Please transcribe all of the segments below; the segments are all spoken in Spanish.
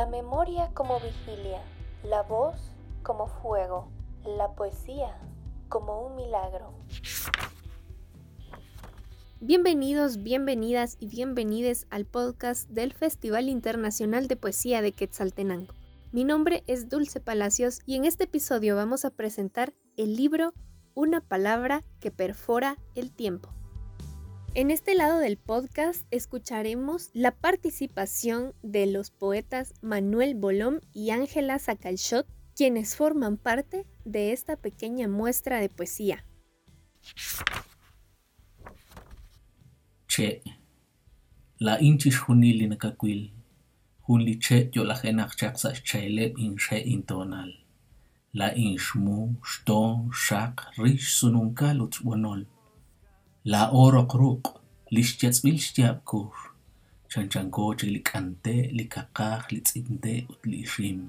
La memoria como vigilia, la voz como fuego, la poesía como un milagro. Bienvenidos, bienvenidas y bienvenides al podcast del Festival Internacional de Poesía de Quetzaltenango. Mi nombre es Dulce Palacios y en este episodio vamos a presentar el libro Una palabra que perfora el tiempo. En este lado del podcast escucharemos la participación de los poetas Manuel Bolón y Ángela Sacalchot, quienes forman parte de esta pequeña muestra de poesía. La inchis junili nakakwil, junli yo la genak chaksa in intonal. La inshmu, shton, shak, rish sununkal utwanol. La oro kruk, lishtiats bilshtiap kur. Chanchanko chilikante, likakaj, litzinte, utlishim.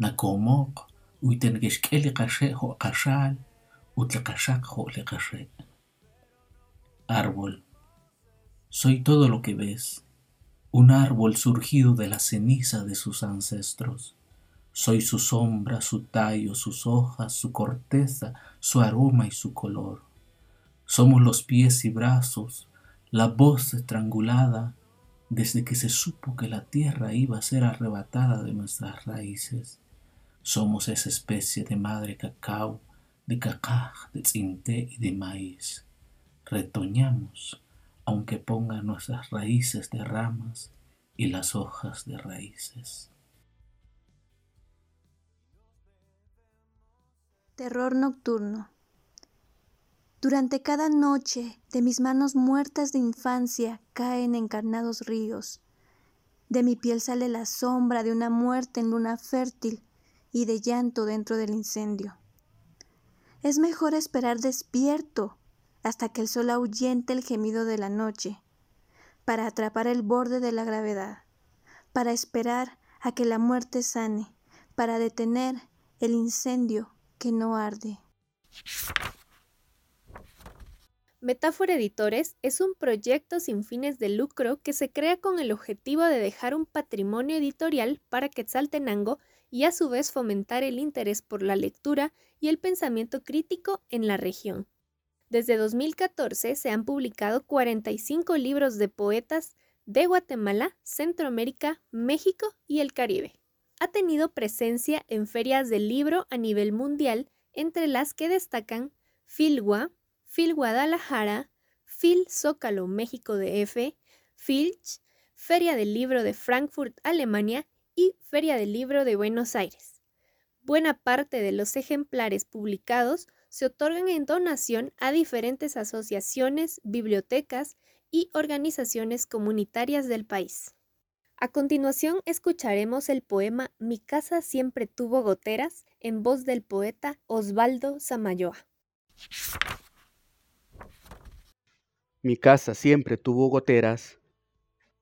Nakomok, uiten geshkeli kashe ho kashal, utlikashak ho likashe. Árbol. Soy todo lo que ves, un árbol surgido de la ceniza de sus ancestros. Soy su sombra, su tallo, sus hojas, su corteza, su aroma y su color. Somos los pies y brazos, la voz estrangulada desde que se supo que la tierra iba a ser arrebatada de nuestras raíces. Somos esa especie de madre cacao, de cacaj, de tzinte y de maíz. Retoñamos, aunque pongan nuestras raíces de ramas y las hojas de raíces. Terror nocturno. Durante cada noche de mis manos muertas de infancia caen encarnados ríos. De mi piel sale la sombra de una muerte en luna fértil y de llanto dentro del incendio. Es mejor esperar despierto hasta que el sol ahuyente el gemido de la noche, para atrapar el borde de la gravedad, para esperar a que la muerte sane, para detener el incendio que no arde. Metáfora Editores es un proyecto sin fines de lucro que se crea con el objetivo de dejar un patrimonio editorial para Quetzaltenango y a su vez fomentar el interés por la lectura y el pensamiento crítico en la región. Desde 2014 se han publicado 45 libros de poetas de Guatemala, Centroamérica, México y el Caribe. Ha tenido presencia en ferias del libro a nivel mundial, entre las que destacan Filgua, Phil Guadalajara, Phil Zócalo México DF, Filch, Feria del Libro de Frankfurt, Alemania y Feria del Libro de Buenos Aires. Buena parte de los ejemplares publicados se otorgan en donación a diferentes asociaciones, bibliotecas y organizaciones comunitarias del país. A continuación escucharemos el poema Mi casa siempre tuvo goteras en voz del poeta Osvaldo Samayoa. Mi casa siempre tuvo goteras.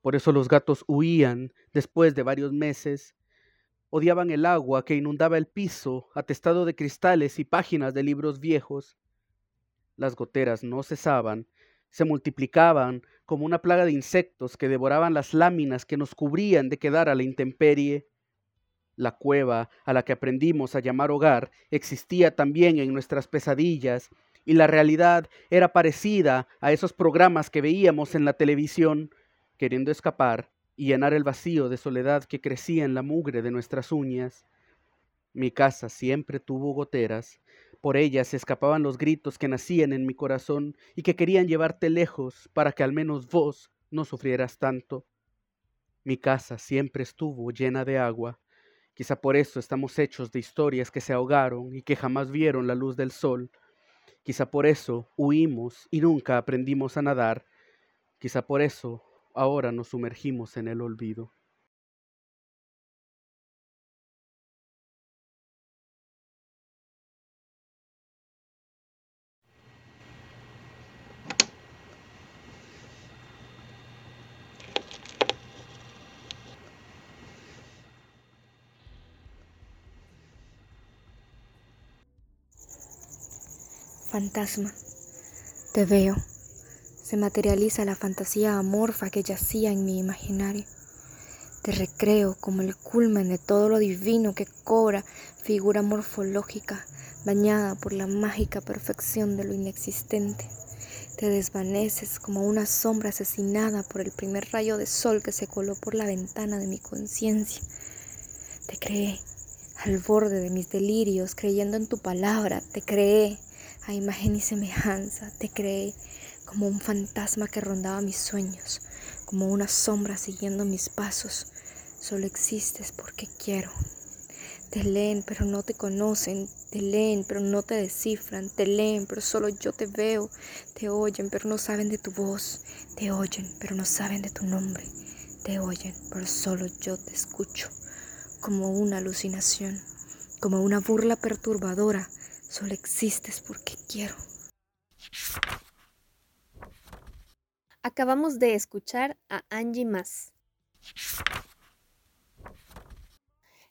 Por eso los gatos huían después de varios meses. Odiaban el agua que inundaba el piso, atestado de cristales y páginas de libros viejos. Las goteras no cesaban, se multiplicaban como una plaga de insectos que devoraban las láminas que nos cubrían de quedar a la intemperie. La cueva a la que aprendimos a llamar hogar existía también en nuestras pesadillas y la realidad era parecida a esos programas que veíamos en la televisión, queriendo escapar y llenar el vacío de soledad que crecía en la mugre de nuestras uñas. Mi casa siempre tuvo goteras, por ellas se escapaban los gritos que nacían en mi corazón y que querían llevarte lejos para que al menos vos no sufrieras tanto. Mi casa siempre estuvo llena de agua, quizá por eso estamos hechos de historias que se ahogaron y que jamás vieron la luz del sol, Quizá por eso huimos y nunca aprendimos a nadar. Quizá por eso ahora nos sumergimos en el olvido. Fantasma. Te veo. Se materializa la fantasía amorfa que yacía en mi imaginario. Te recreo como el culmen de todo lo divino que cobra figura morfológica, bañada por la mágica perfección de lo inexistente. Te desvaneces como una sombra asesinada por el primer rayo de sol que se coló por la ventana de mi conciencia. Te creé al borde de mis delirios, creyendo en tu palabra, te creé a imagen y semejanza, te creé como un fantasma que rondaba mis sueños, como una sombra siguiendo mis pasos. Solo existes porque quiero. Te leen pero no te conocen, te leen pero no te descifran, te leen pero solo yo te veo, te oyen pero no saben de tu voz, te oyen pero no saben de tu nombre, te oyen pero solo yo te escucho, como una alucinación, como una burla perturbadora, solo existes porque quiero. Acabamos de escuchar a Angie Mas.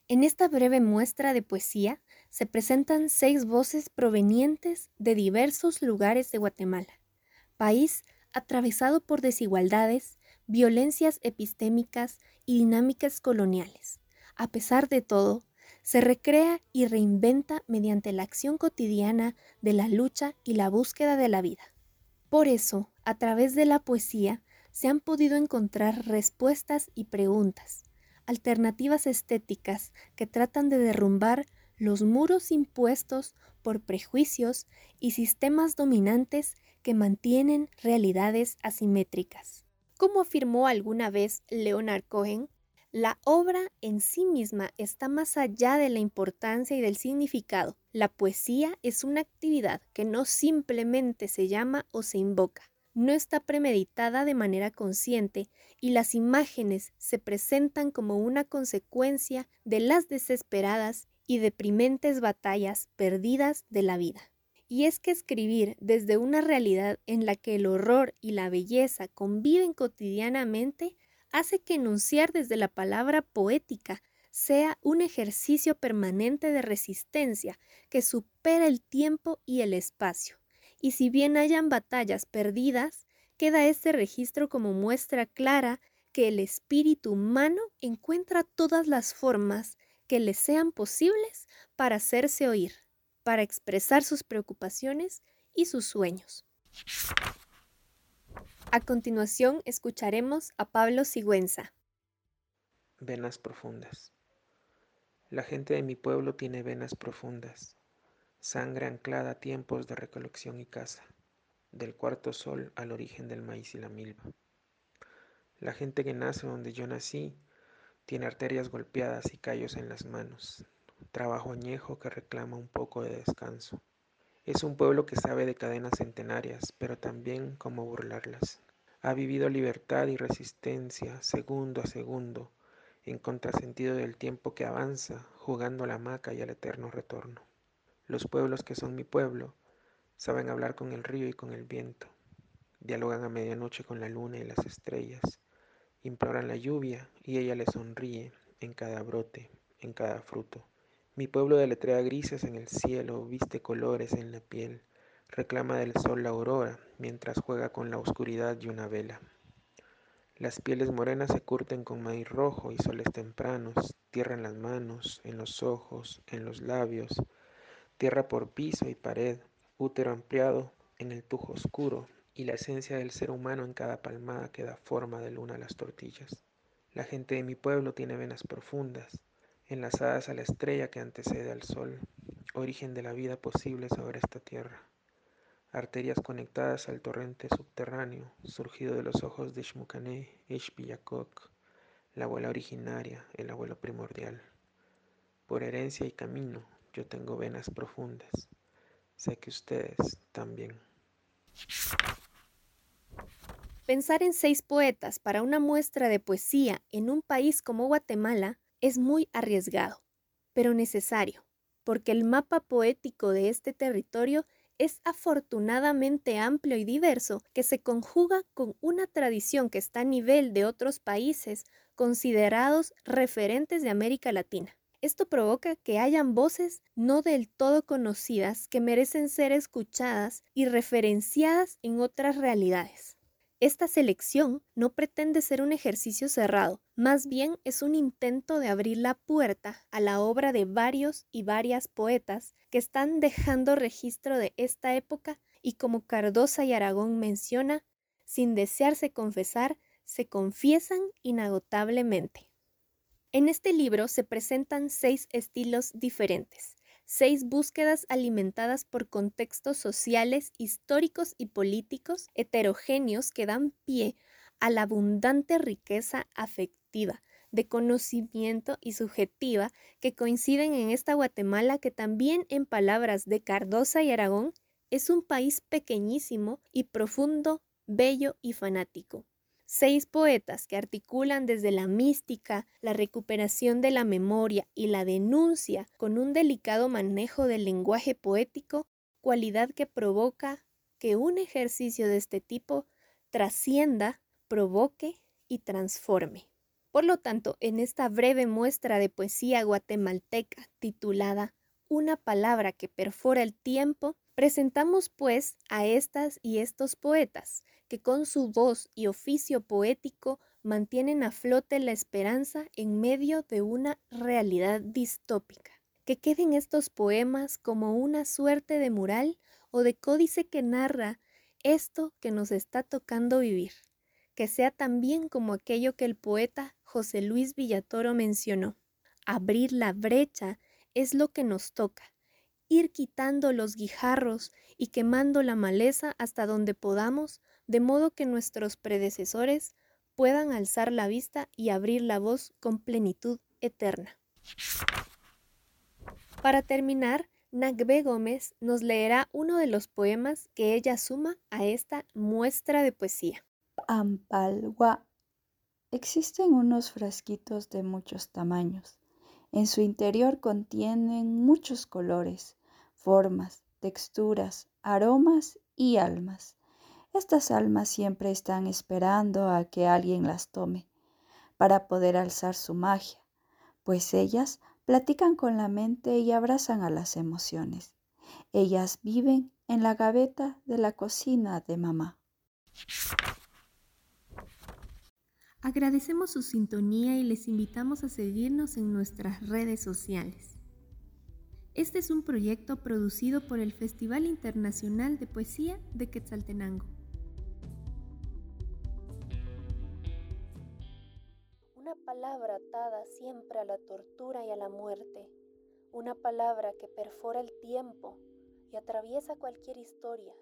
En esta breve muestra de poesía se presentan seis voces provenientes de diversos lugares de Guatemala, país atravesado por desigualdades, violencias epistémicas y dinámicas coloniales. A pesar de todo, se recrea y reinventa mediante la acción cotidiana de la lucha y la búsqueda de la vida. Por eso, a través de la poesía, se han podido encontrar respuestas y preguntas, alternativas estéticas que tratan de derrumbar los muros impuestos por prejuicios y sistemas dominantes que mantienen realidades asimétricas. Como afirmó alguna vez Leonard Cohen, la obra en sí misma está más allá de la importancia y del significado. La poesía es una actividad que no simplemente se llama o se invoca, no está premeditada de manera consciente y las imágenes se presentan como una consecuencia de las desesperadas y deprimentes batallas perdidas de la vida. Y es que escribir desde una realidad en la que el horror y la belleza conviven cotidianamente hace que enunciar desde la palabra poética sea un ejercicio permanente de resistencia que supera el tiempo y el espacio y si bien hayan batallas perdidas, queda este registro como muestra clara que el espíritu humano encuentra todas las formas que le sean posibles para hacerse oír, para expresar sus preocupaciones y sus sueños. A continuación escucharemos a Pablo Sigüenza. Venas profundas. La gente de mi pueblo tiene venas profundas sangre anclada a tiempos de recolección y caza, del cuarto sol al origen del maíz y la milva. La gente que nace donde yo nací tiene arterias golpeadas y callos en las manos, trabajo añejo que reclama un poco de descanso. Es un pueblo que sabe de cadenas centenarias, pero también cómo burlarlas. Ha vivido libertad y resistencia segundo a segundo, en contrasentido del tiempo que avanza, jugando a la hamaca y al eterno retorno. Los pueblos que son mi pueblo saben hablar con el río y con el viento, dialogan a medianoche con la luna y las estrellas, imploran la lluvia y ella les sonríe en cada brote, en cada fruto. Mi pueblo deletrea grises en el cielo, viste colores en la piel, reclama del sol la aurora mientras juega con la oscuridad y una vela. Las pieles morenas se curten con maíz rojo y soles tempranos, tierra en las manos, en los ojos, en los labios, tierra por piso y pared, útero ampliado en el tujo oscuro y la esencia del ser humano en cada palmada que da forma de luna a las tortillas. La gente de mi pueblo tiene venas profundas, enlazadas a la estrella que antecede al sol, origen de la vida posible sobre esta tierra. Arterias conectadas al torrente subterráneo, surgido de los ojos de Shmukané, Ishbiyakok, la abuela originaria, el abuelo primordial. Por herencia y camino, yo tengo venas profundas. Sé que ustedes también. Pensar en seis poetas para una muestra de poesía en un país como Guatemala es muy arriesgado, pero necesario, porque el mapa poético de este territorio es afortunadamente amplio y diverso que se conjuga con una tradición que está a nivel de otros países considerados referentes de América Latina. Esto provoca que hayan voces no del todo conocidas que merecen ser escuchadas y referenciadas en otras realidades. Esta selección no pretende ser un ejercicio cerrado, más bien es un intento de abrir la puerta a la obra de varios y varias poetas que están dejando registro de esta época y como Cardosa y Aragón menciona, sin desearse confesar, se confiesan inagotablemente. En este libro se presentan seis estilos diferentes, seis búsquedas alimentadas por contextos sociales, históricos y políticos heterogéneos que dan pie a la abundante riqueza afectiva, de conocimiento y subjetiva que coinciden en esta Guatemala que también en palabras de Cardosa y Aragón es un país pequeñísimo y profundo, bello y fanático. Seis poetas que articulan desde la mística, la recuperación de la memoria y la denuncia con un delicado manejo del lenguaje poético, cualidad que provoca que un ejercicio de este tipo trascienda, provoque y transforme. Por lo tanto, en esta breve muestra de poesía guatemalteca titulada Una palabra que perfora el tiempo, presentamos pues a estas y estos poetas que con su voz y oficio poético mantienen a flote la esperanza en medio de una realidad distópica. Que queden estos poemas como una suerte de mural o de códice que narra esto que nos está tocando vivir. Que sea también como aquello que el poeta José Luis Villatoro mencionó. Abrir la brecha es lo que nos toca, ir quitando los guijarros y quemando la maleza hasta donde podamos de modo que nuestros predecesores puedan alzar la vista y abrir la voz con plenitud eterna. Para terminar, Nagbe Gómez nos leerá uno de los poemas que ella suma a esta muestra de poesía. Ampalwa. Existen unos frasquitos de muchos tamaños. En su interior contienen muchos colores, formas, texturas, aromas y almas. Estas almas siempre están esperando a que alguien las tome para poder alzar su magia, pues ellas platican con la mente y abrazan a las emociones. Ellas viven en la gaveta de la cocina de mamá. Agradecemos su sintonía y les invitamos a seguirnos en nuestras redes sociales. Este es un proyecto producido por el Festival Internacional de Poesía de Quetzaltenango. palabra atada siempre a la tortura y a la muerte, una palabra que perfora el tiempo y atraviesa cualquier historia,